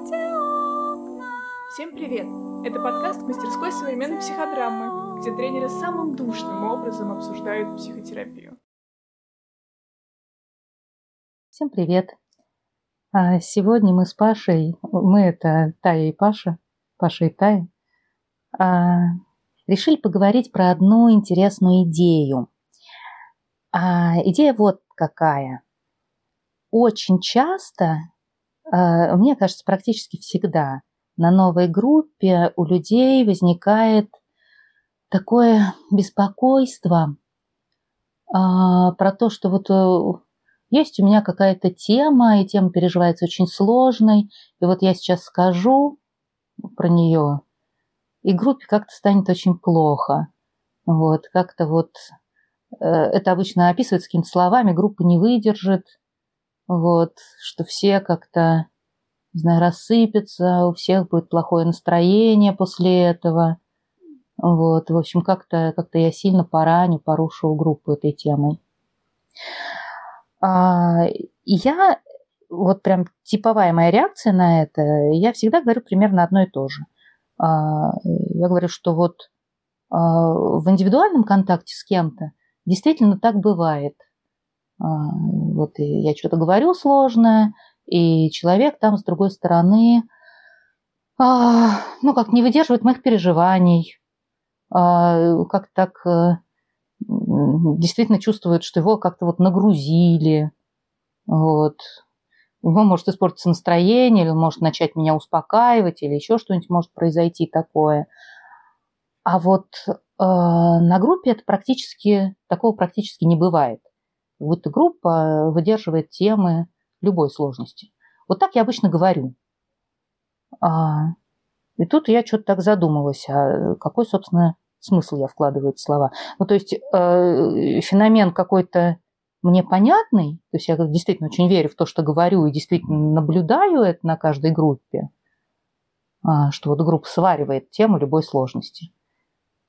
Всем привет! Это подкаст мастерской современной психодрамы, где тренеры самым душным образом обсуждают психотерапию. Всем привет! А сегодня мы с Пашей, мы это Тая и Паша, Паша и Тая, а, решили поговорить про одну интересную идею. А идея вот какая. Очень часто, мне кажется, практически всегда на новой группе у людей возникает такое беспокойство а, про то, что вот э, есть у меня какая-то тема, и тема переживается очень сложной, и вот я сейчас скажу про нее, и группе как-то станет очень плохо. Вот, как-то вот э, это обычно описывается какими-то словами, группа не выдержит, вот, что все как-то не знаю, рассыпется, у всех будет плохое настроение после этого. Вот, в общем, как-то как я сильно пораню, порушу группу этой темой. А, я, вот прям типовая моя реакция на это, я всегда говорю примерно одно и то же. А, я говорю, что вот а, в индивидуальном контакте с кем-то действительно так бывает. А, вот я что-то говорю сложное, и человек там с другой стороны, а, ну, как не выдерживает моих переживаний, а, как так а, действительно чувствует, что его как-то вот нагрузили, вот. У него может испортиться настроение, или он может начать меня успокаивать, или еще что-нибудь может произойти такое. А вот э, на группе это практически, такого практически не бывает. Вот группа выдерживает темы, любой сложности. Вот так я обычно говорю. А, и тут я что-то так задумалась, а какой, собственно, смысл я вкладываю эти слова. Ну, то есть э, феномен какой-то мне понятный, то есть я действительно очень верю в то, что говорю, и действительно наблюдаю это на каждой группе, а, что вот группа сваривает тему любой сложности.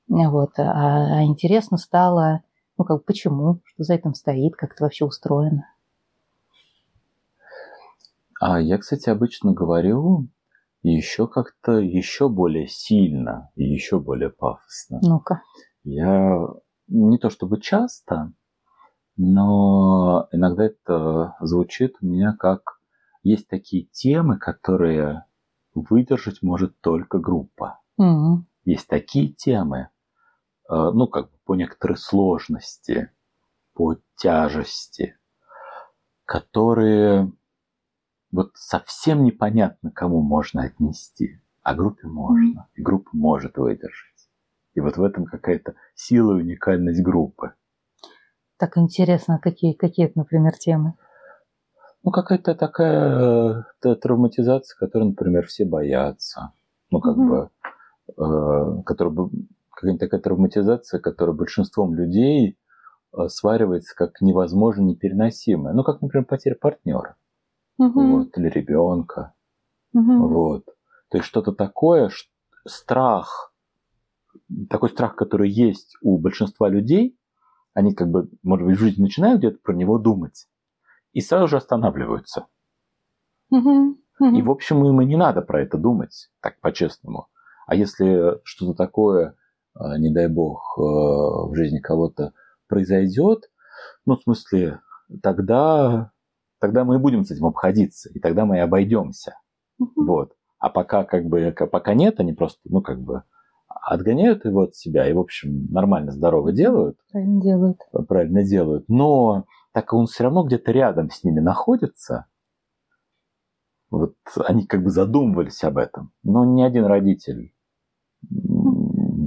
Вот. А, а интересно стало, ну, как почему, что за этим стоит, как это вообще устроено. А я, кстати, обычно говорю еще как-то еще более сильно и еще более пафосно. Ну-ка. Я не то чтобы часто, но иногда это звучит у меня как есть такие темы, которые выдержать может только группа. Mm-hmm. Есть такие темы, ну, как бы по некоторой сложности, по тяжести, которые вот совсем непонятно, кому можно отнести, а группе можно, и группа может выдержать. И вот в этом какая-то сила и уникальность группы. Так интересно, какие, какие это, например, темы? Ну, какая-то такая э, травматизация, которой, например, все боятся. Ну, как угу. бы, э, которая, какая-то такая травматизация, которая большинством людей э, сваривается как невозможно непереносимая. Ну, как, например, потеря партнера угу. вот, или ребенка. Угу. Вот. То есть что-то такое, страх, такой страх, который есть у большинства людей, они как бы, может быть, в жизни начинают где-то про него думать и сразу же останавливаются. Угу. Угу. И, в общем, им и не надо про это думать, так по-честному. А если что-то такое, не дай бог, а, в жизни кого-то произойдет, ну, в смысле, тогда тогда мы и будем с этим обходиться, и тогда мы и обойдемся. Угу. Вот. А пока как бы пока нет, они просто, ну, как бы отгоняют его от себя и, в общем, нормально, здорово делают. Правильно делают. Правильно делают. Но так он все равно где-то рядом с ними находится, вот они как бы задумывались об этом. Но ни один родитель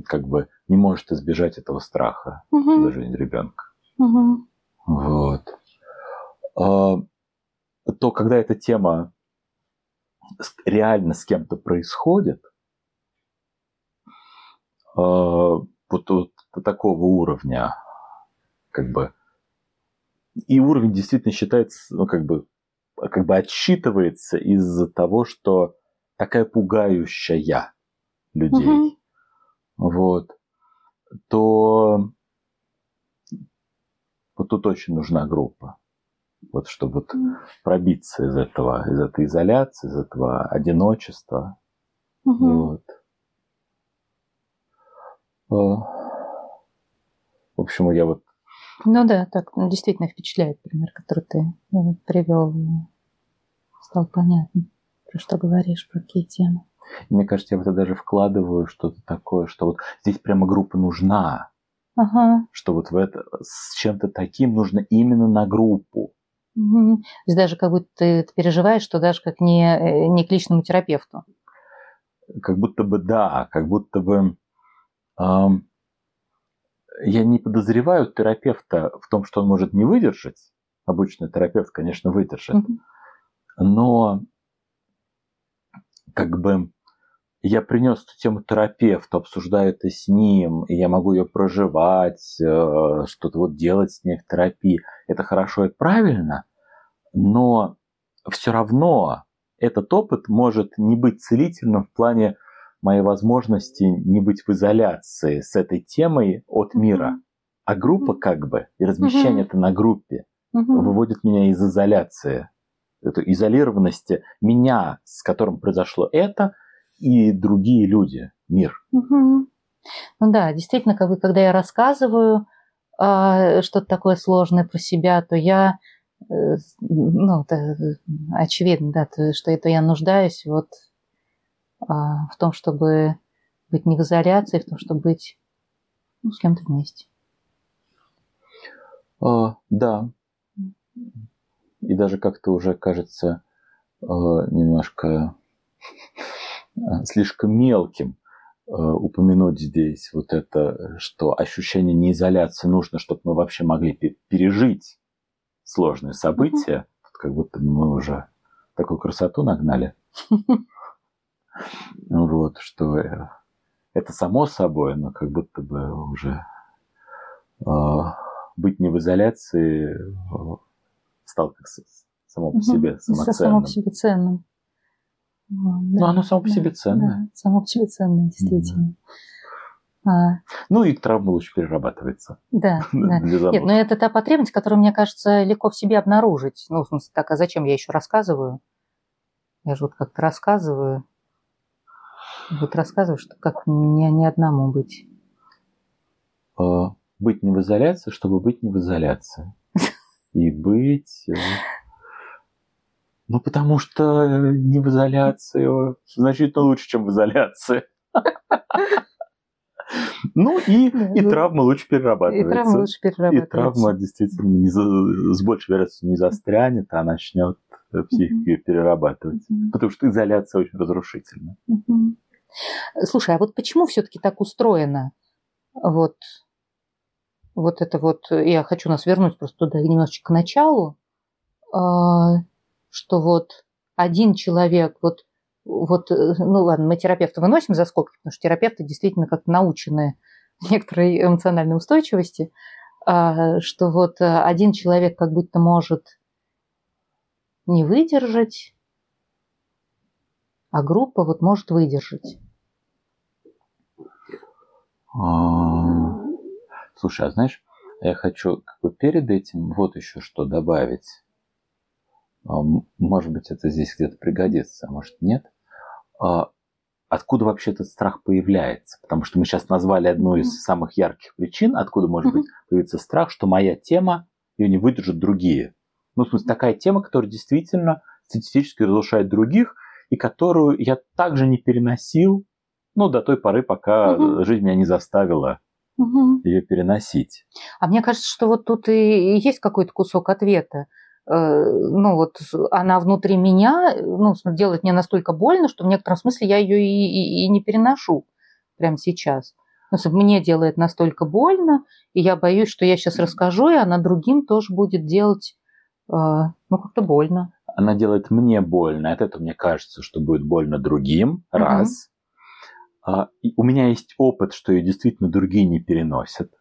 как бы не может избежать этого страха угу. жизнь ребенка. Угу. Вот. А, то когда эта тема реально с кем-то происходит, э, вот, вот такого уровня, как бы, и уровень действительно считается, ну, как бы, как бы отсчитывается из-за того, что такая пугающая людей, угу. Вот, то вот тут очень нужна группа Вот чтобы вот пробиться из этого, из этой изоляции, из этого одиночества. Угу. Вот. А, в общем, я вот... Ну да, так действительно впечатляет пример, который ты ну, привел. Стал понятно, про что говоришь, про какие темы. Мне кажется, я в это даже вкладываю что-то такое, что вот здесь прямо группа нужна. Ага. Что вот в это с чем-то таким нужно именно на группу. Угу. То есть даже как будто ты переживаешь, что даже как не, э, не к личному терапевту. Как будто бы да, как будто бы эм, я не подозреваю терапевта в том, что он может не выдержать. Обычный терапевт, конечно, выдержит. Угу. Но как бы я принес эту тему терапевту, обсуждаю это с ним, и я могу ее проживать, э, что-то вот делать с ней в терапии. Это хорошо и правильно, но все равно этот опыт может не быть целительным в плане моей возможности не быть в изоляции с этой темой от мира. А группа как бы, и размещение это на группе, выводит меня из изоляции, эту изолированности меня, с которым произошло это, и другие люди, мир. Ну да, действительно, как бы, когда я рассказываю э, что-то такое сложное про себя, то я, э, ну, это очевидно, да, то, что это я нуждаюсь вот а, в том, чтобы быть не в изоляции, в том, чтобы быть ну, с кем-то вместе. А, да. И даже как-то уже кажется а, немножко а, слишком мелким а, упомянуть здесь вот это, что ощущение неизоляции нужно, чтобы мы вообще могли пережить сложные события. Mm-hmm. Как будто мы уже такую красоту нагнали. Вот, что э, это само собой, но как будто бы уже э, быть не в изоляции стал как само по себе самоценным. Само по себе ценным. Да, ну, оно само по себе ценное. Да, само по себе ценное, действительно. Да. А... Ну и травма лучше перерабатывается. Да, да. Нет, но это та потребность, которую, мне кажется, легко в себе обнаружить. Ну, в смысле, так, а зачем я еще рассказываю? Я же вот как-то рассказываю, вот рассказывай, что как не, не одному быть. А, быть не в изоляции, чтобы быть не в изоляции. И быть... Э, ну, потому что не в изоляции значительно лучше, чем в изоляции. Ну и, и ну, травма лучше перерабатывается. И травма лучше перерабатывается. И травма действительно не за, с большей вероятностью не застрянет, а начнет психику mm-hmm. перерабатывать. Mm-hmm. Потому что изоляция очень разрушительна. Mm-hmm. Слушай, а вот почему все-таки так устроено? Вот, вот это вот, я хочу нас вернуть просто туда немножечко к началу, а, что вот один человек, вот, вот, ну ладно, мы терапевта выносим за скобки, потому что терапевты действительно как научены некоторой эмоциональной устойчивости, а, что вот один человек как будто может не выдержать, а группа вот может выдержать. Слушай, а знаешь, я хочу как бы перед этим вот еще что добавить. А, может быть, это здесь где-то пригодится, а может нет. Откуда вообще этот страх появляется? Потому что мы сейчас назвали одну из самых ярких причин, откуда может быть появиться страх, что моя тема, ее не выдержат другие. Ну, в смысле, такая тема, которая действительно статистически разрушает других, и которую я также не переносил, ну, до той поры, пока жизнь меня не заставила угу. ее переносить. А мне кажется, что вот тут и есть какой-то кусок ответа. Э, ну, вот она внутри меня, ну, делает мне настолько больно, что в некотором смысле я ее и, и, и не переношу прямо сейчас. Ну, мне делает настолько больно, и я боюсь, что я сейчас расскажу, и она другим тоже будет делать, э, ну, как-то больно. Она делает мне больно. От этого мне кажется, что будет больно другим. Раз. А, у меня есть опыт, что ее действительно другие не переносят.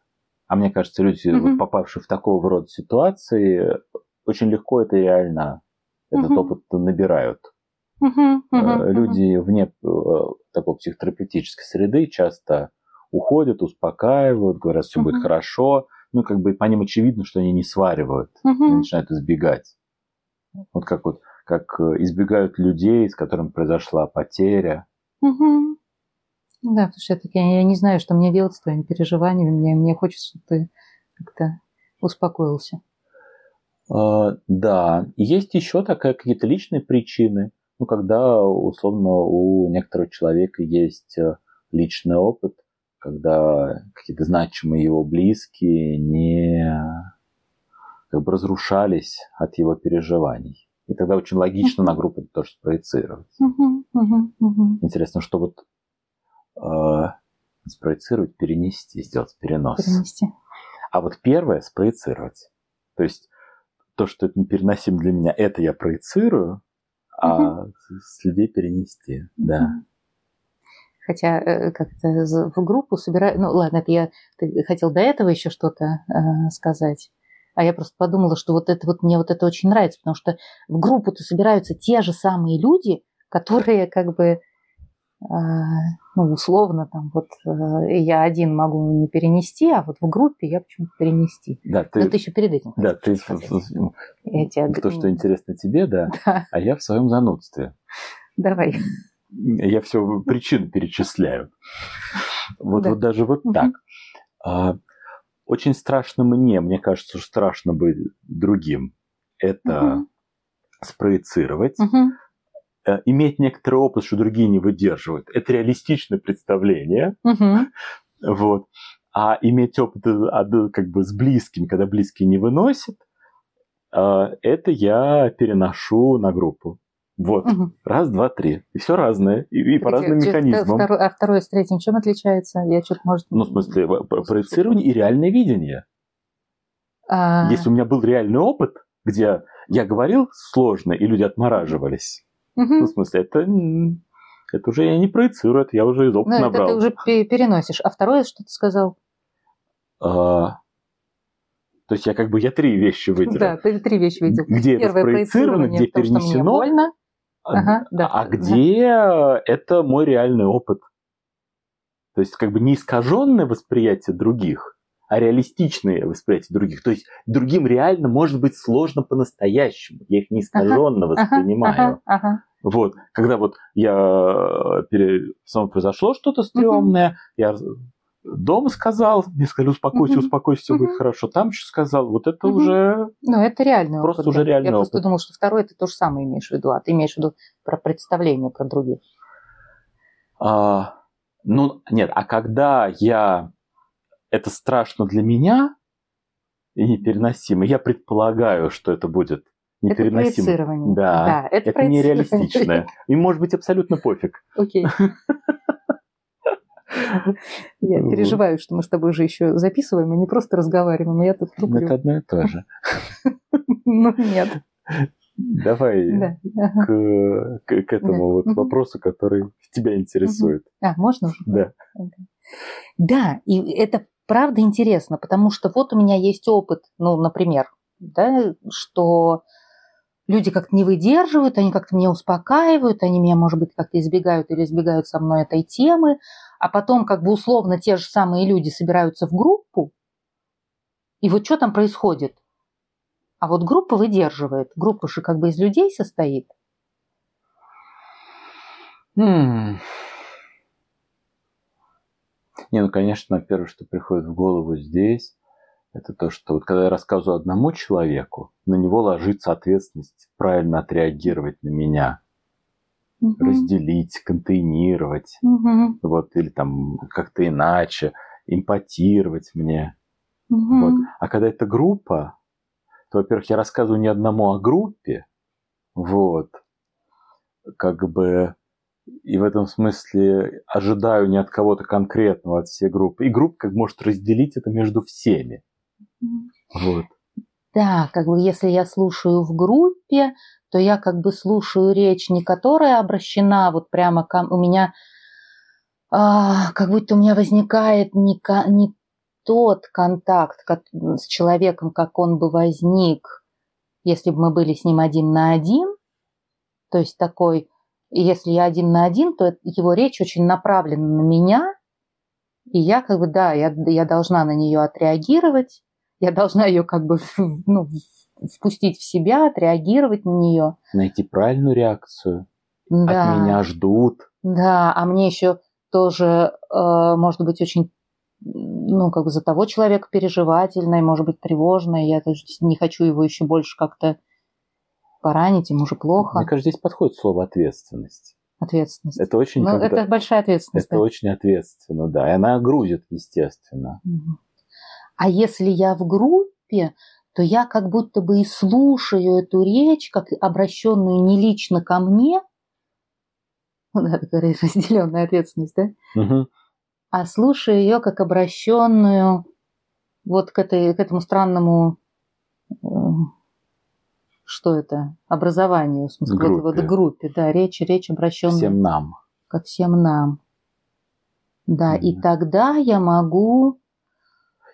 А мне кажется, люди, mm-hmm. вот, попавшие в такого рода ситуации, очень легко это реально, этот mm-hmm. опыт набирают. Mm-hmm. Mm-hmm. Люди вне э, такой психотерапевтической среды часто уходят, успокаивают, говорят, все mm-hmm. будет хорошо. Ну, как бы по ним очевидно, что они не сваривают, mm-hmm. они начинают избегать. Вот как вот как избегают людей, с которыми произошла потеря. Угу. Да, потому что я, я не знаю, что мне делать с твоими переживаниями. Мне, мне хочется, чтобы ты как-то успокоился. А, да, есть еще такая какие-то личные причины. Ну, когда, условно, у некоторого человека есть э, личный опыт, когда какие-то значимые его близкие не как бы разрушались от его переживаний. И тогда очень логично на группу это тоже спроецировать. Интересно, что вот спроецировать, перенести, сделать перенос. Перенести. А вот первое спроецировать. То есть то, что это непереносимо для меня, это я проецирую, а угу. с людей перенести, да. Хотя э, как-то в группу собираю... Ну, ладно, это я ты хотел до этого еще что-то э, сказать. А я просто подумала, что вот это вот мне вот это очень нравится, потому что в группу-то собираются те же самые люди, которые как бы ну, условно, там, вот э, я один могу не перенести, а вот в группе я почему-то перенести. Да, ты, Но ты еще перед этим. Да, ты я тебя... то, что интересно тебе, да, да, а я в своем занудстве. Давай. Я все причин перечисляю. Вот, да. вот даже вот так. А, очень страшно мне, мне кажется, что страшно быть другим. Это угу. спроецировать. Угу иметь некоторый опыт, что другие не выдерживают. Это реалистичное представление. Угу. Вот. А иметь опыт э, как бы с близкими, когда близкие не выносят, э, это я переношу на группу. Вот. Угу. Раз, два, три. И все разное. И, и по разным механизмам. Второй, а второе с третьим чем отличается? Я что-то, может... Ну, в смысле, проецирование и реальное видение. А... Если у меня был реальный опыт, где я говорил сложно, и люди отмораживались, Угу. Ну, в смысле, это, это уже я не проецирую, это я уже из опыта ну, набрал. Это ты уже переносишь. А второе, что ты сказал? А, то есть я как бы я три вещи выделил. Да, ты три вещи выделил. Где Первое это проецировано, где то, перенесено, больно. А, ага, да, а где да. это мой реальный опыт. То есть как бы не искаженное восприятие других, а реалистичные восприятия других. То есть другим реально может быть сложно по-настоящему. Я их не искаженно ага, воспринимаю. Ага, ага. Вот, когда вот я э, пере... само произошло что-то стрёмное, угу. я дома сказал, мне сказали, успокойся, угу. успокойся, все угу. будет хорошо. Там что сказал, вот это угу. уже... Ну, это реальный просто опыт. уже реальный Я опыт. просто думал, что второй ты то же самое имеешь в виду, а ты имеешь в виду про представление про других. А, ну, нет, а когда я это страшно для меня и непереносимо. Я предполагаю, что это будет непереносимо. Это проецирование. Да, да это, это нереалистичное. И может быть абсолютно пофиг. Окей. Я переживаю, что мы с тобой уже еще записываем, и не просто разговариваем, а я тут туплю. Это одно и то же. Ну, нет. Давай да. к, к, к этому да. вот вопросу, который тебя интересует. А, можно уже? Да. Да, и это правда интересно, потому что вот у меня есть опыт, ну, например, да, что люди как-то не выдерживают, они как-то меня успокаивают, они меня, может быть, как-то избегают или избегают со мной этой темы, а потом как бы условно те же самые люди собираются в группу, и вот что там происходит? А вот группа выдерживает. Группа же как бы из людей состоит. Hmm. Не, ну, конечно, первое, что приходит в голову здесь, это то, что вот когда я рассказываю одному человеку, на него ложится ответственность правильно отреагировать на меня, угу. разделить, контейнировать, угу. вот, или там как-то иначе, импотировать мне. Угу. Вот. А когда это группа, то, во-первых, я рассказываю не одному, а группе, вот, как бы и в этом смысле ожидаю не от кого-то конкретного, от всей группы. И группа как может разделить это между всеми. Вот. Да, как бы если я слушаю в группе, то я как бы слушаю речь, не которая обращена вот прямо ко у меня, а, как будто у меня возникает не, не тот контакт как, с человеком, как он бы возник, если бы мы были с ним один на один, то есть такой и если я один на один, то его речь очень направлена на меня, и я как бы, да, я, я должна на нее отреагировать, я должна ее как бы ну, впустить в себя, отреагировать на нее. Найти правильную реакцию. Да. От меня ждут. Да, а мне еще тоже, э, может быть, очень, ну, как бы за того человека переживательно, и, может быть, тревожно, и я не хочу его еще больше как-то поранить, ему же плохо. Мне кажется, здесь подходит слово ответственность. Ответственность. Это очень, Ну, когда- это большая ответственность. это да. очень ответственно, да. И она грузит, естественно. А если я в группе, то я как будто бы и слушаю эту речь, как обращенную не лично ко мне, ну да, такая разделенная ответственность, да? Мгм. а слушаю ее как обращенную вот к, этой, к этому странному, э, что это, образованию, в смысле, вот- вот Группе. группе, да, речь, речь обращенная Всем нам. ко всем нам. Да, и Мгм. тогда я могу...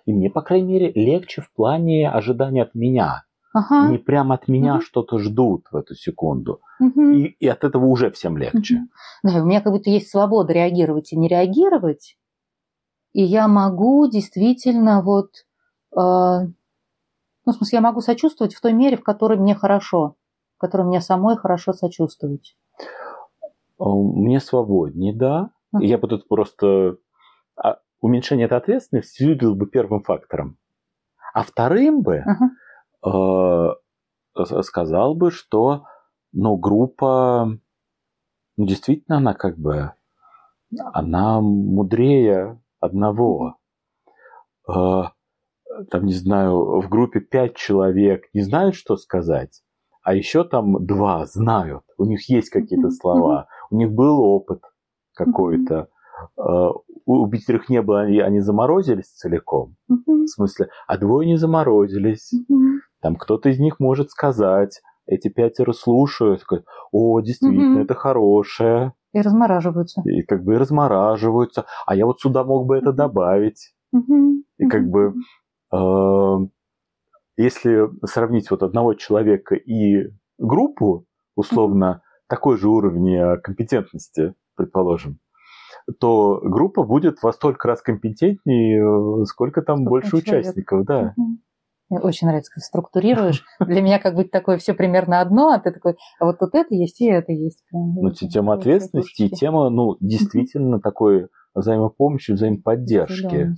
И мне, по крайней мере, легче в плане ожидания от меня. Ага, Не прямо от меня Мгм. что-то ждут в эту секунду. мгм. И, и от этого уже всем легче. Мгм. Да, у меня как будто есть свобода реагировать и не реагировать. И я могу действительно вот... э, ну, в смысле, я могу сочувствовать в той мере, в которой мне хорошо, в которой мне самой хорошо сочувствовать. А, Мне свободнее, да. Мгм. Я бы тут просто а, уменьшение этой ответственности видел бы первым фактором. А вторым бы Ага. э, сказал бы, что ну, группа, ну, действительно, она как бы, она мудрее одного. Э, там, не знаю, в группе пять человек не знают, что сказать, а еще там два знают. У них есть какие-то слова, у них был опыт какой-то. Э, У пятерых не было, они, они заморозились целиком. В смысле, а двое не заморозились. Там кто-то из них может сказать, эти пятеро слушают, такой, о, действительно, это хорошее, И размораживаются. и как бы размораживаются, а я вот сюда мог бы это добавить. И как бы, если сравнить вот одного человека и группу, условно, такой же уровень э, компетентности, предположим, то группа будет во столько раз компетентнее, э, сколько там Сколько больше человек. участников, да. Мне очень нравится, как структурируешь. Для меня как будто такое все примерно одно, а ты такой, а вот тут это есть и это есть. Ну, тема ответственности и тема, ну, действительно такой взаимопомощи, взаимоподдержки.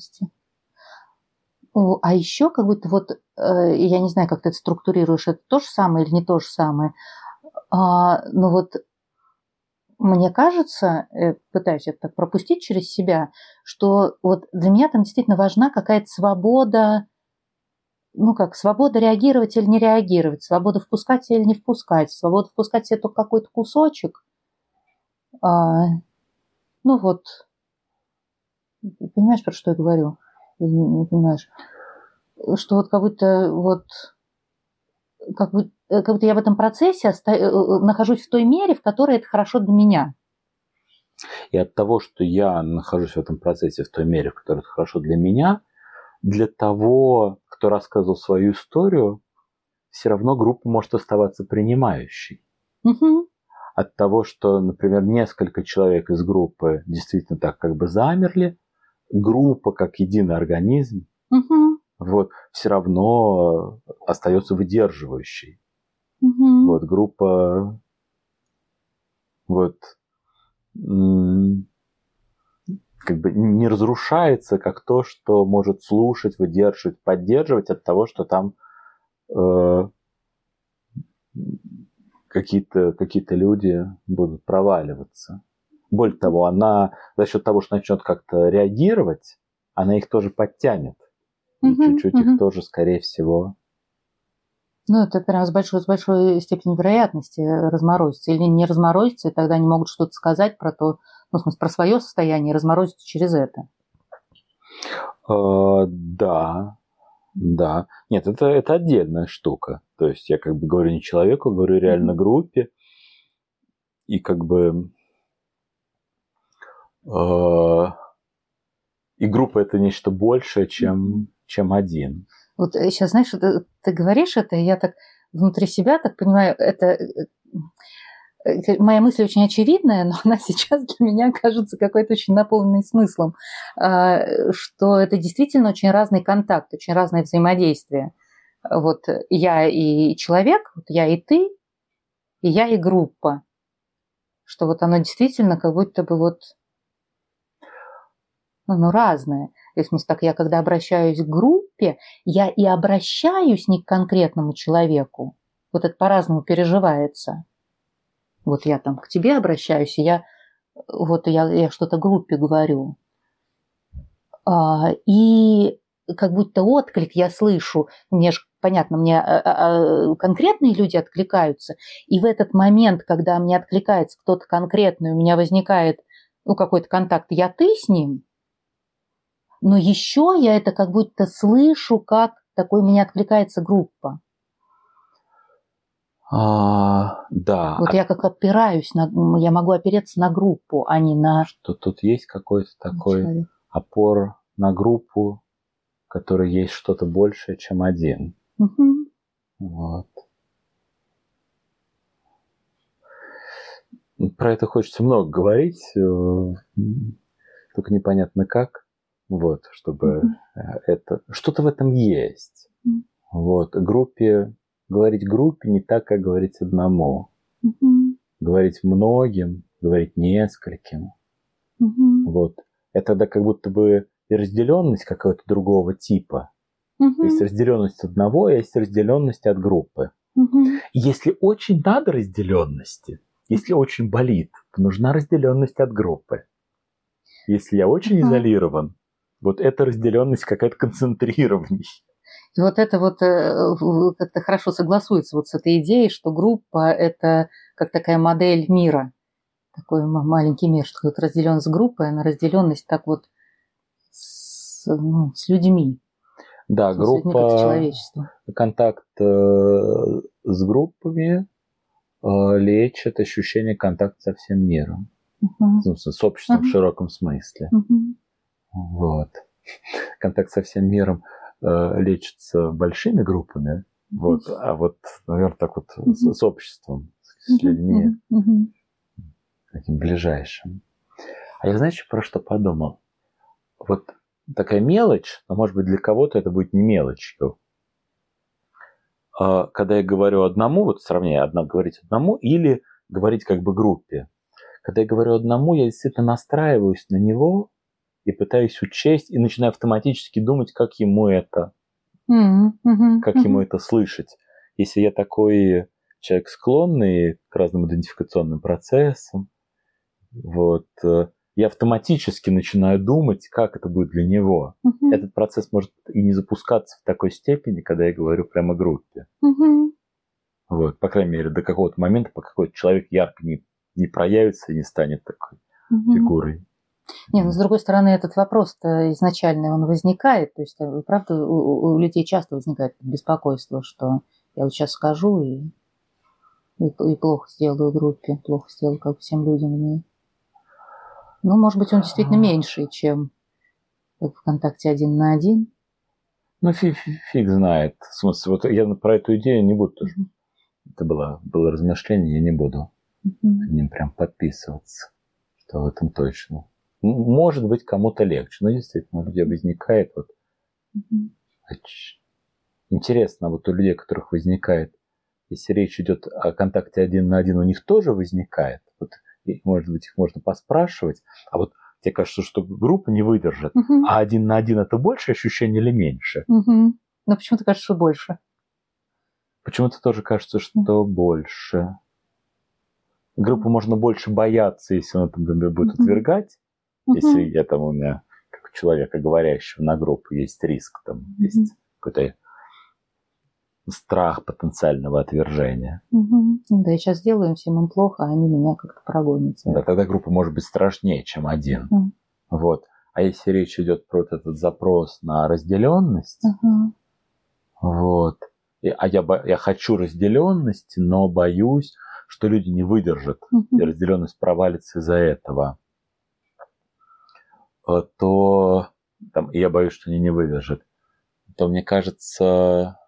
А еще как будто вот, э, я не знаю, как ты это структурируешь, это то же самое или не то же самое. А, но вот мне кажется, э, пытаюсь это пропустить через себя, что вот для меня там действительно важна какая-то свобода, ну как, свобода реагировать или не реагировать, свобода впускать или не впускать, свобода впускать себе только какой-то кусочек. А, ну вот, понимаешь, про что я говорю? Или не, понимаешь? Что вот как будто вот как будто, как будто я в этом процессе э, э, нахожусь в той мере, в которой это хорошо для меня. И от того, что я нахожусь в этом процессе в той мере, в которой это хорошо для меня, для того, кто рассказывал свою историю, все равно группа может оставаться принимающей. Мгм. От того, что, например, несколько человек из группы действительно так как бы замерли, группа как единый организм, Мгм. вот, все равно остается выдерживающей. Мгм. Вот группа вот как бы не разрушается как то, что может слушать, выдерживать, поддерживать от того, что там э, какие-то какие люди будут проваливаться. Более того, она за счет того, что начнет как-то реагировать, она их тоже подтянет. И Мгм, чуть-чуть мгм. их тоже, скорее всего, Ну, это прям с большой, с большой степенью вероятности разморозится. Или не разморозится, и тогда они могут что-то сказать про то, ну, в смысле, про свое состояние, разморозится через это. Э, да, да. Нет, это, это отдельная штука. То есть я как бы говорю не человеку, говорю реально группе. И как бы... э, и группа это нечто большее, чем, чем один. Вот сейчас, знаешь, ты, ты говоришь это, и я так внутри себя так понимаю, это э, э, моя мысль очень очевидная, но она сейчас для меня кажется какой-то очень наполненной смыслом, а, что это действительно очень разный контакт, очень разное взаимодействие. вот я и человек, вот я и ты, и я и группа. Что вот оно действительно как будто бы вот ну, ну разное. В смысле, так я когда обращаюсь к группе, я и обращаюсь не к конкретному человеку. Вот это по-разному переживается. Вот я там к тебе обращаюсь, и я вот я, я что-то группе говорю. А, и как будто отклик я слышу. Мне же понятно, мне а, а, конкретные люди откликаются. И в этот момент, когда мне откликается кто-то конкретный, у меня возникает ну, какой-то контакт, я ты с ним, но еще я это как будто слышу, как такой мне откликается группа. А, да. Вот я как опираюсь на, я могу опереться на группу, а не на. Что тут есть какой-то такой человек. опор на группу, который есть что-то большее, чем один. Угу. Вот. Про это хочется много говорить, э, только непонятно как. Вот, чтобы mm это что-то в этом есть. mm Вот, группе говорить группе не так, как говорить одному. mm Говорить многим, говорить нескольким. mm Вот. Это тогда как будто бы и разделенность какого-то другого типа. mm Есть разделенность одного, а есть разделенность от группы. mm И если очень надо разделенности, если очень болит, то нужна разделенность от группы. Если я очень mm изолирован, вот эта разделенность какая-то концентрированней. И вот это вот э, как-то хорошо согласуется вот с этой идеей, что группа – это как такая модель мира, такой маленький мир, что вот разделенность группы, она разделенность так вот с, ну, с людьми. Да, с группа, контакт э, с группами э, лечит ощущение контакта со всем миром. Угу. С обществом угу. в широком смысле. Угу. Вот. Контакт со всем миром э, лечится большими группами, вот, а вот, наверное, так вот mm-hmm. с, с обществом, с людьми, mm-hmm. таким ближайшим. А я, знаете, про что подумал? Вот такая мелочь, но, может быть, для кого-то это будет не мелочью. А, когда я говорю одному, вот сравнение, одна, говорить одному или говорить как бы группе. Когда я говорю одному, я действительно настраиваюсь на него, и пытаюсь учесть, и начинаю автоматически думать, как ему это, mm-hmm. как ему это слышать. Если я такой человек склонный к разным идентификационным процессам, вот, э, я автоматически начинаю думать, как это будет для него. Mm-hmm. Этот процесс может и не запускаться в такой степени, когда я говорю прямо группе. Mm-hmm. Вот, по крайней мере, до какого-то момента, пока какой-то человек ярко не, не проявится и не станет такой mm-hmm. фигурой. Не, ну с другой стороны, этот вопрос-то изначально он возникает. То есть, э, правда, у, у людей часто возникает беспокойство, что я вот сейчас скажу и, и, и плохо сделаю группе, плохо сделаю как всем людям в ней. Ну, может быть, он действительно меньше, чем в ВКонтакте один на один. Ну, фиг, фиг знает. В смысле, вот я про эту идею не буду тоже. Это было, было размышление, я не буду mm ним прям подписываться, что в этом точно. Может быть, кому-то легче, но действительно у людей возникает вот... Интересно, вот у людей, у которых возникает, если речь идет о контакте один на один, у них тоже возникает. Вот, может быть, их можно поспрашивать. А вот тебе кажется, что группа не выдержит. Угу. А один на один это больше ощущение или меньше? Угу. Но почему-то кажется, что больше. Почему-то тоже кажется, что больше. Группу можно больше бояться, если он, например, будет отвергать, Угу. Если я там у меня, как у человека, говорящего на группу, есть риск, там угу. есть какой-то страх потенциального отвержения. Угу. Да, я сейчас сделаю всем им плохо, а они меня как-то прогонят. Да, тогда группа может быть страшнее, чем один. Угу. Вот. А если речь идет про вот этот запрос на разделенность, угу. вот, и, а я, я хочу разделенности, но боюсь, что люди не выдержат, угу. и разделенность провалится из-за этого. Э, то там, я боюсь, что они не выдержат, то мне кажется,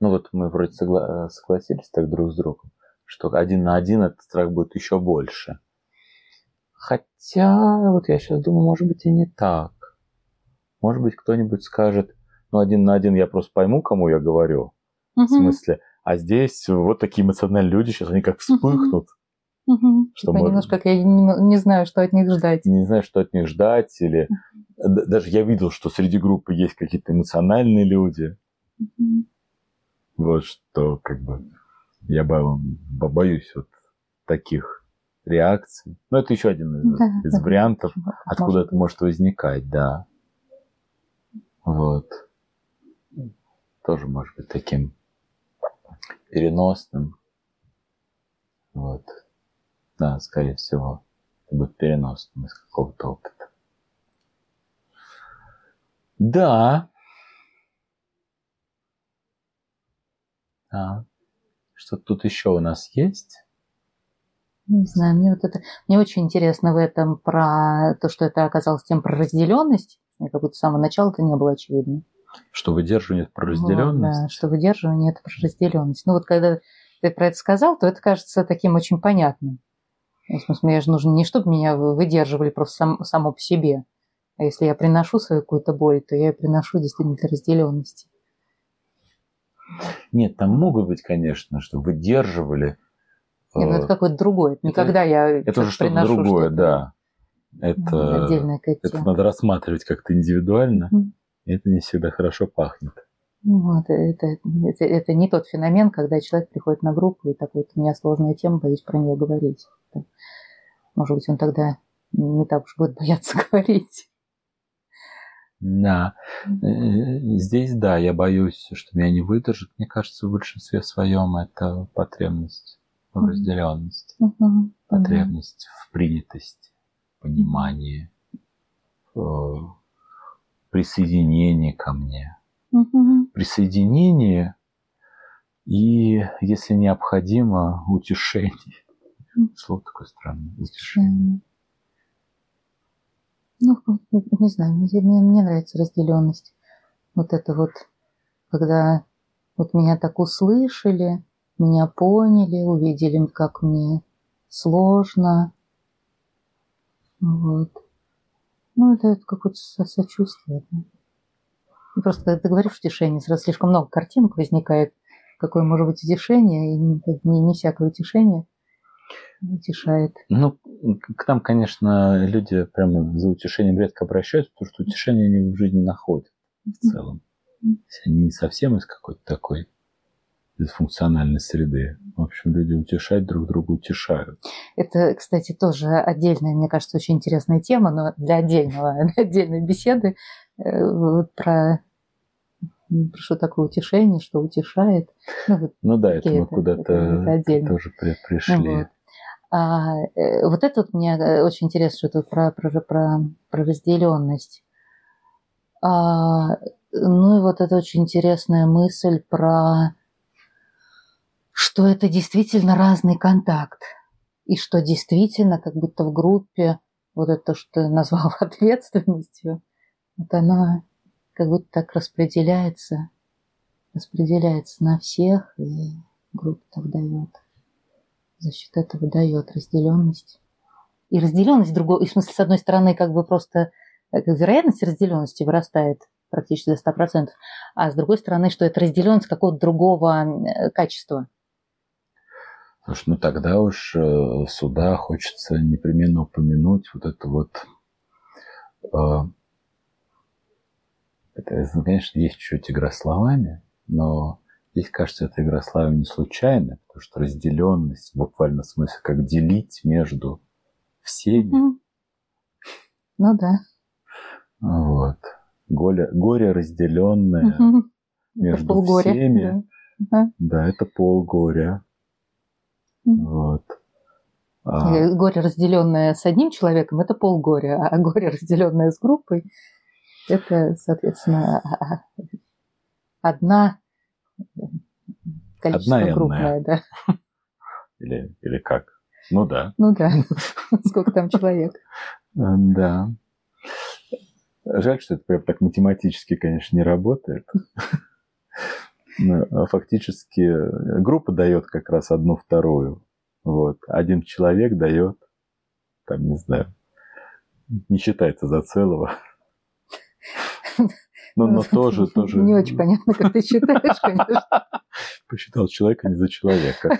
ну вот мы вроде согла- согласились так друг с другом, что один на один этот страх будет еще больше. Хотя, вот я сейчас думаю, может быть и не так. может быть, кто-нибудь скажет, ну, один на один я просто пойму, кому я говорю. В смысле, а здесь вот такие эмоциональные люди, сейчас они как вспыхнут. Угу. Что типа немножко как я не, не знаю, что от них ждать. Не знаю, что от них ждать. Или даже я видел, что среди группы есть какие-то эмоциональные люди. Угу. Вот что как бы я боюсь вот таких реакций. Но это еще один из, да, из да. вариантов, откуда может это может возникать, да. Вот. Тоже может быть таким переносным. Вот. Да, скорее всего, это будет переносным из какого-то опыта. Да. Да. Что тут еще у нас есть? Не знаю, мне вот это мне очень интересно в этом про то, что это оказалось тем про разделенность. Мне как будто с самого начала это не было очевидно. Что выдерживание это про разделенность? Вот, да, что выдерживание это про разделенность. Ну вот когда ты про это сказал, то это кажется таким очень понятным. В смысле, мне же нужно не чтобы меня выдерживали просто сам, само по себе, а если я приношу свою какую-то боль, то я приношу действительно для разделенности. Нет, там могут быть, конечно, что выдерживали. Нет, ну это э, какое-то другое. Это, Никогда я Это уже что-то другое, что да. Это, Отдельная это надо рассматривать как-то индивидуально. Mm. И это не всегда хорошо пахнет. Вот, это, это, это не тот феномен, когда человек приходит на группу и такой, у меня сложная тема, боюсь про нее говорить. Может быть, он тогда не так уж будет бояться говорить. Да. Э, здесь, да, я боюсь, что меня не выдержит. Мне кажется, в большинстве своем это потребность в разделенности, uh-huh. потребность uh-huh. в принятости, понимании, в присоединении ко мне. Uh-huh. Присоединение и, если необходимо, утешение. Слово такое странное. Утешение. Ну, не знаю, мне, мне нравится разделенность. Вот это вот, когда вот меня так услышали, меня поняли, увидели, как мне сложно. Вот. Ну, это, это какое-то сочувствие. Да? Просто когда ты говоришь утешение, сразу слишком много картинок возникает, какое может быть утешение, и не, не всякое утешение утешает. Ну, к нам, конечно, люди прямо за утешением редко обращаются, потому что утешение они в жизни находят в целом. Они не совсем из какой-то такой дисфункциональной среды. В общем, люди утешать друг друга утешают. Это, кстати, тоже отдельная, мне кажется, очень интересная тема, но для отдельного, для отдельной беседы э, про про что такое утешение, что утешает. Ну, вот ну да, это мы куда-то тоже пришли. Вот. А, э, вот это вот мне э, очень интересно, что тут про, про, про, про разделенность. А, ну и вот это очень интересная мысль про что это действительно разный контакт. И что действительно, как будто в группе, вот это, что ты назвал ответственностью, вот она как будто так распределяется, распределяется на всех, и группа так дает за счет этого дает разделенность. И разделенность другой, и в смысле, с одной стороны, как бы просто э, вероятность разделенности вырастает практически до 100%, а с другой стороны, что это разделенность какого-то другого э, качества. Слушай, ну тогда уж э, сюда хочется непременно упомянуть вот это вот... Это, конечно, есть чуть игра словами, но Здесь, кажется, эта игра славы не случайная, потому что разделенность, буквально в смысле, как делить между всеми. Mm. Ну да. Вот. Горе, горе разделенное mm-hmm. между полгоря, всеми. Да. да, это полгоря. Mm. Вот. А... Э, горе, разделенное с одним человеком, это полгоря, а горе, разделенное с группой, это, соответственно, одна Количество Одна крупное, да. Или, или как? Ну да. Ну да. Сколько там человек? Да. Жаль, что это прям так математически, конечно, не работает. Но а фактически группа дает как раз одну вторую. Вот. Один человек дает, там, не знаю, не считается за целого. Но, но тоже, тоже... Не очень понятно, как ты читаешь, конечно. Посчитал человека не за человека.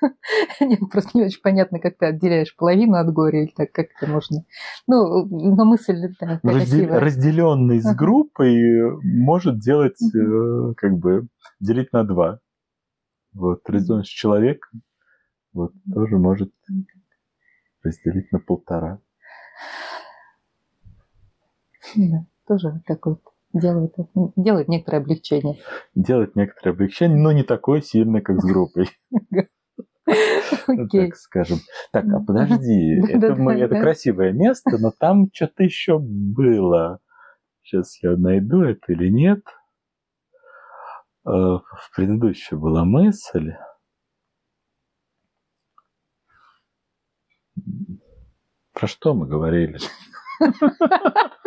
Нет, просто не очень понятно, как ты отделяешь половину от горя, или так, как это можно. Ну, но мысль, да, Раздел, Разделенный с группой может делать, э, как бы, делить на два. Вот, разделенный с человеком, вот, тоже может разделить на полтора. Да, тоже такой делает, делает некоторое облегчение. Делает некоторое облегчение, но не такое сильное, как с группой. Okay. Так скажем. Так, а подожди, это, мы, это красивое место, но там что-то еще было. Сейчас я найду это или нет. Э, в предыдущей была мысль. Про что мы говорили?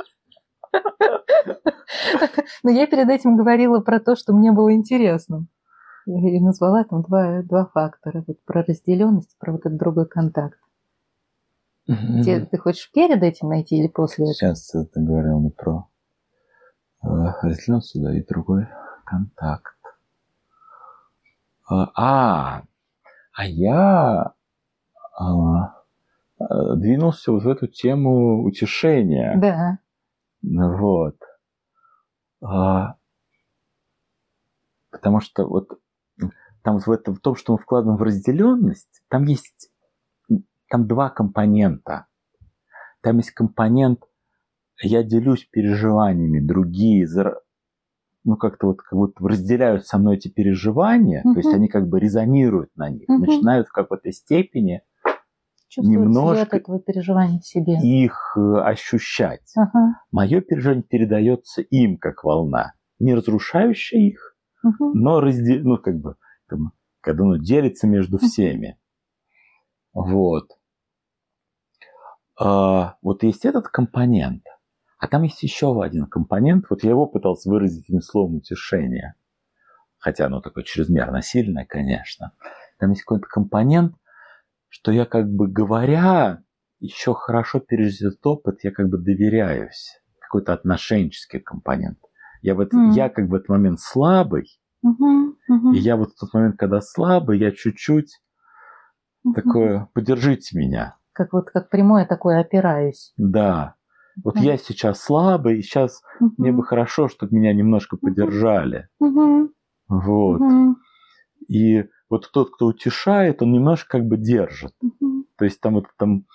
Но я перед этим говорила про то, что мне было интересно. И назвала там два, два фактора. Вот про разделенность, про вот этот другой контакт. Mm-hmm. Ты, хочешь перед этим найти или после этого? Сейчас ты говорил не про э, разделенность, да, и другой контакт. А, а, а я а, а, двинулся вот в эту тему утешения. Да. Вот. А, потому что вот там в, этом, в том, что мы вкладываем в разделенность, там есть там два компонента. Там есть компонент, я делюсь переживаниями, другие ну, как-то вот как будто разделяют со мной эти переживания, uh-huh. то есть они как бы резонируют на них, uh-huh. начинают в какой-то степени немножко этого переживания в себе. их э, ощущать. Uh-huh. Мое переживание передается им как волна, не разрушающая их, uh-huh. но раздел... ну, как бы когда оно делится между всеми. Вот. А, вот есть этот компонент, а там есть еще один компонент. Вот я его пытался выразить этим словом утешение. Хотя оно такое чрезмерно сильное, конечно. Там есть какой-то компонент, что я как бы говоря, еще хорошо пережить этот опыт, я как бы доверяюсь. Какой-то отношенческий компонент. Я, в это, mm. я как бы в этот момент слабый, Угу, угу. И я вот в тот момент, когда слабый, я чуть-чуть угу. такое, поддержите меня. Как вот как прямое такое опираюсь. Да. Вот угу. я сейчас слабый, и сейчас угу. мне бы хорошо, чтобы меня немножко поддержали. Угу. Вот. Угу. И вот тот, кто утешает, он немножко как бы держит. Угу. То есть там вот там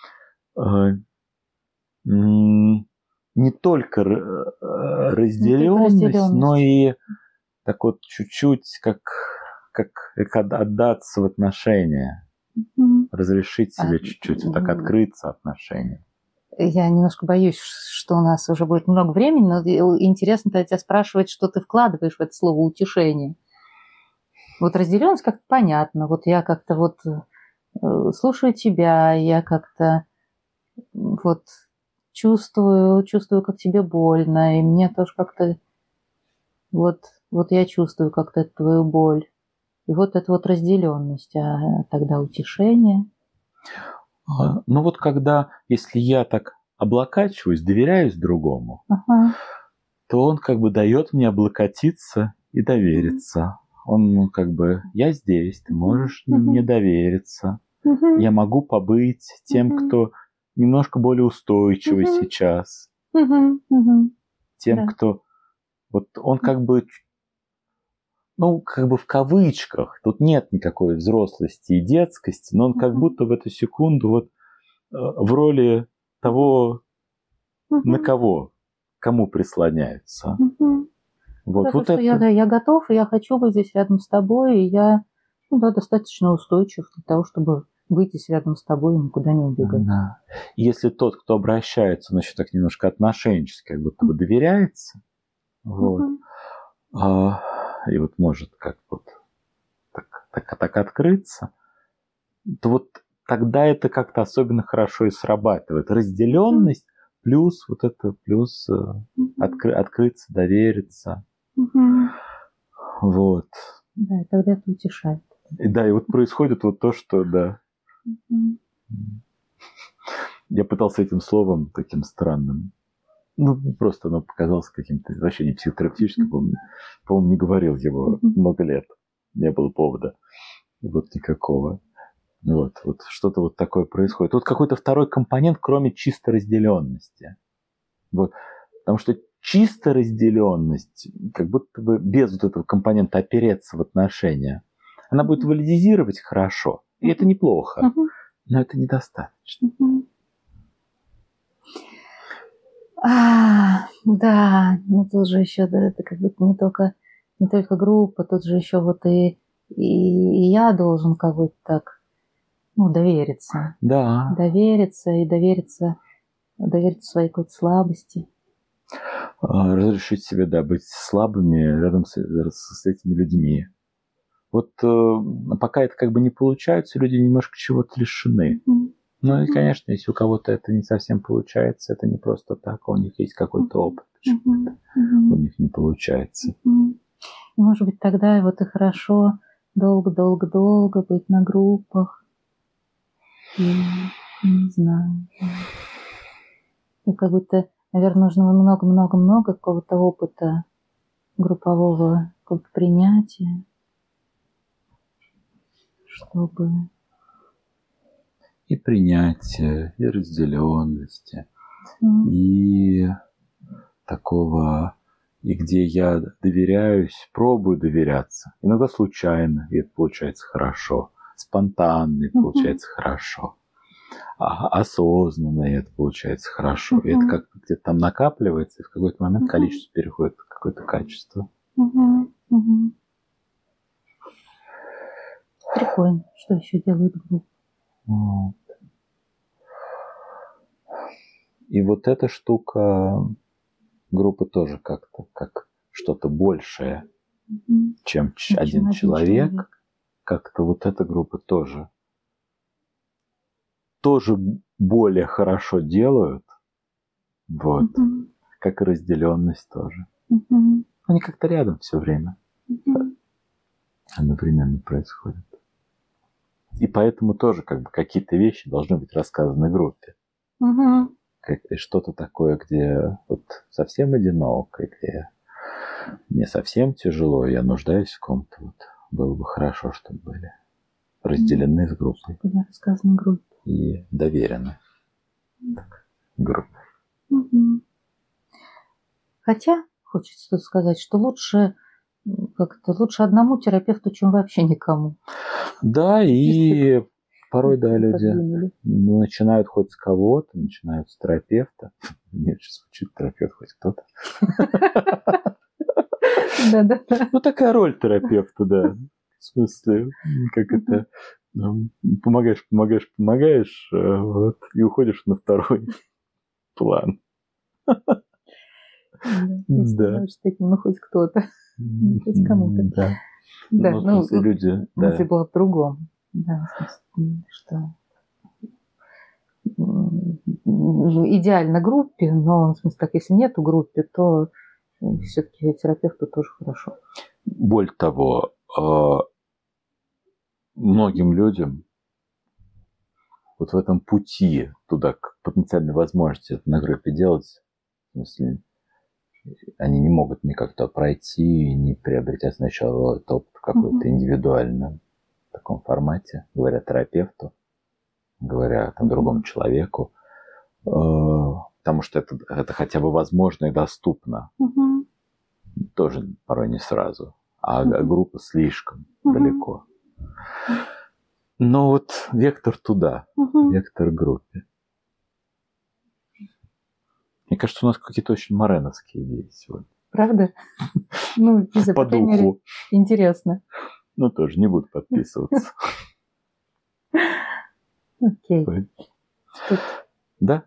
э, не только разделенность, но и так вот чуть-чуть как, как, как отдаться в отношения, mm-hmm. разрешить себе а, чуть-чуть, вот так открыться отношениям. Я немножко боюсь, что у нас уже будет много времени, но интересно тебя спрашивать, что ты вкладываешь в это слово утешение. Вот разделенность как-то понятно. Вот я как-то вот э, слушаю тебя, я как-то вот чувствую, чувствую, как тебе больно, и мне тоже как-то вот вот я чувствую как-то твою боль. И вот эта вот разделенность, а тогда утешение. А, ну вот когда, если я так облокачиваюсь, доверяюсь другому, ага. то он как бы дает мне облокотиться и довериться. Он ну, как бы, я здесь, ты можешь угу. мне довериться. Угу. Я могу побыть тем, угу. кто немножко более устойчивый угу. сейчас. Угу. Угу. Тем, да. кто... Вот он как бы ну, как бы в кавычках, тут нет никакой взрослости и детскости, но он как будто в эту секунду вот э, в роли того, на кого, кому прислоняется. Вот, вот это... я, да, я готов, и я хочу быть здесь рядом с тобой, и я ну, да, достаточно устойчив для того, чтобы быть здесь рядом с тобой и никуда не убегать. Да. Если тот, кто обращается, значит, так немножко отношенчески, как будто бы доверяется, вот, а, и вот может как вот так, так, так открыться, то вот тогда это как-то особенно хорошо и срабатывает. Разделенность плюс вот это, плюс откры, открыться, довериться. Вот. Да, и тогда это утешает. И да, и вот происходит вот то, что, да. Я пытался этим словом таким странным Ну, просто оно показалось каким-то вообще не психотерапевтическим. По-моему, по-моему, не говорил его много лет. Не было повода. Вот никакого. Вот, вот что-то вот такое происходит. Тут какой-то второй компонент, кроме чистой разделенности. Вот. Потому что чисто разделенность, как будто бы без вот этого компонента опереться в отношения, она будет валидизировать хорошо. И это неплохо. Но это недостаточно. А, да, ну тут же еще, да, это как будто не только, не только группа, тут же еще вот и, и, и я должен как бы так, ну, довериться. Да. Довериться и довериться, довериться своей какой-то слабости. А, разрешить себе, да, быть слабыми рядом с, с этими людьми. Вот э, пока это как бы не получается, люди немножко чего-то лишены. Mm-hmm. Ну и, конечно, если у кого-то это не совсем получается, это не просто так, у них есть какой-то опыт, почему-то у них не получается. Может быть, тогда вот и хорошо долго-долго-долго быть на группах. И, не знаю. Ну, как будто, наверное, нужно много-много-много какого-то опыта группового какого-то принятия чтобы и принятия, и разделенности, mm. и такого, и где я доверяюсь, пробую доверяться. Иногда случайно, и это получается хорошо. Спонтанно, и это mm-hmm. получается хорошо. А осознанно, и это получается хорошо. Mm-hmm. И это как где-то там накапливается, и в какой-то момент mm-hmm. количество переходит в какое-то качество. Mm-hmm. Mm-hmm. Прикольно. Что еще делают группы? Вот. И вот эта штука группы тоже как-то как что-то большее, mm-hmm. чем, чем один, один человек. человек. Как-то вот эта группа тоже тоже более хорошо делают. Вот. Mm-hmm. Как и разделенность тоже. Mm-hmm. Они как-то рядом все время. Mm-hmm. Одновременно происходит. И поэтому тоже как бы какие-то вещи должны быть рассказаны группе. Угу. Что-то такое, где вот совсем одиноко, где мне совсем тяжело, я нуждаюсь в ком-то. Вот было бы хорошо, чтобы были разделены с группой. Чтобы рассказаны группе. И доверены так, группе. Угу. Хотя, хочется тут сказать, что лучше как-то лучше одному терапевту, чем вообще никому. Да, и порой, да, люди начинают хоть с кого-то, начинают с терапевта. Нет, сейчас звучит терапевт хоть кто-то. Да, да. Ну, такая роль терапевта, да. В смысле, как это, помогаешь, помогаешь, помогаешь, э, вот, и уходишь на второй план. Да. Что ну хоть кто-то. Хоть кому-то. Да. Да, ну, ну люди... Мысль была в другом. Да, что в идеально группе, но в смысле, так, если нету группы, то все-таки терапевту тоже хорошо. Более того, а, многим людям вот в этом пути туда, к потенциальной возможности на группе делать, в смысле, они не могут никак то пройти, не приобретя сначала этот опыт какой-то индивидуальном таком формате, говоря терапевту, говоря там другому человеку, э, потому что это, это хотя бы возможно и доступно. Угу. Тоже порой не сразу, а угу. группа слишком угу. далеко. Но вот вектор туда, угу. вектор группе. Мне кажется, у нас какие-то очень мореновские идеи сегодня. Правда? Ну, не по духу. Интересно. Ну, тоже не буду подписываться. Окей. Да?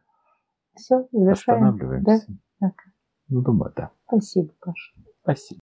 Все, завершаем. Останавливаемся. Да? Ну, думаю, да. Спасибо, Паша. Спасибо.